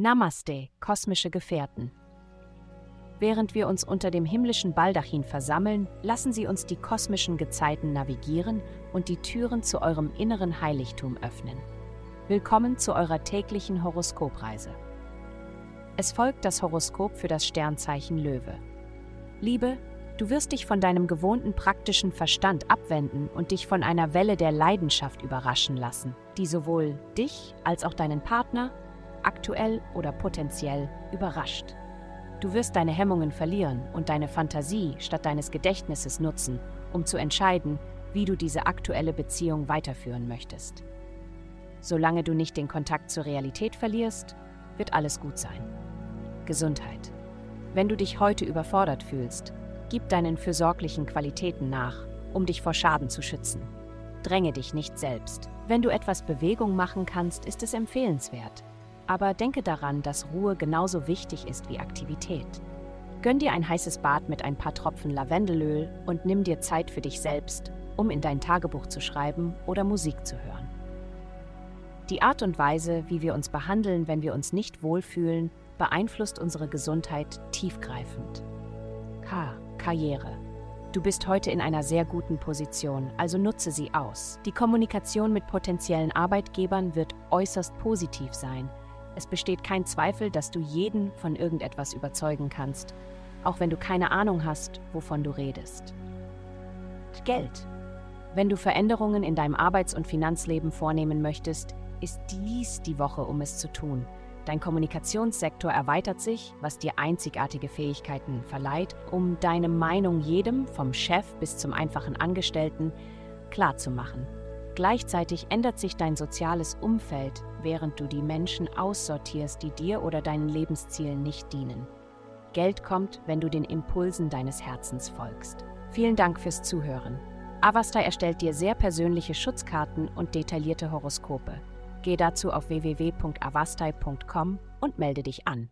Namaste, kosmische Gefährten. Während wir uns unter dem himmlischen Baldachin versammeln, lassen Sie uns die kosmischen Gezeiten navigieren und die Türen zu eurem inneren Heiligtum öffnen. Willkommen zu eurer täglichen Horoskopreise. Es folgt das Horoskop für das Sternzeichen Löwe. Liebe, du wirst dich von deinem gewohnten praktischen Verstand abwenden und dich von einer Welle der Leidenschaft überraschen lassen, die sowohl dich als auch deinen Partner aktuell oder potenziell überrascht. Du wirst deine Hemmungen verlieren und deine Fantasie statt deines Gedächtnisses nutzen, um zu entscheiden, wie du diese aktuelle Beziehung weiterführen möchtest. Solange du nicht den Kontakt zur Realität verlierst, wird alles gut sein. Gesundheit. Wenn du dich heute überfordert fühlst, gib deinen fürsorglichen Qualitäten nach, um dich vor Schaden zu schützen. Dränge dich nicht selbst. Wenn du etwas Bewegung machen kannst, ist es empfehlenswert. Aber denke daran, dass Ruhe genauso wichtig ist wie Aktivität. Gönn dir ein heißes Bad mit ein paar Tropfen Lavendelöl und nimm dir Zeit für dich selbst, um in dein Tagebuch zu schreiben oder Musik zu hören. Die Art und Weise, wie wir uns behandeln, wenn wir uns nicht wohlfühlen, beeinflusst unsere Gesundheit tiefgreifend. K. Karriere. Du bist heute in einer sehr guten Position, also nutze sie aus. Die Kommunikation mit potenziellen Arbeitgebern wird äußerst positiv sein es besteht kein Zweifel, dass du jeden von irgendetwas überzeugen kannst, auch wenn du keine Ahnung hast, wovon du redest. Geld. Wenn du Veränderungen in deinem Arbeits- und Finanzleben vornehmen möchtest, ist dies die Woche, um es zu tun. Dein Kommunikationssektor erweitert sich, was dir einzigartige Fähigkeiten verleiht, um deine Meinung jedem, vom Chef bis zum einfachen Angestellten, klarzumachen. Gleichzeitig ändert sich dein soziales Umfeld, während du die Menschen aussortierst, die dir oder deinen Lebenszielen nicht dienen. Geld kommt, wenn du den Impulsen deines Herzens folgst. Vielen Dank fürs Zuhören. Avastai erstellt dir sehr persönliche Schutzkarten und detaillierte Horoskope. Geh dazu auf www.avastai.com und melde dich an.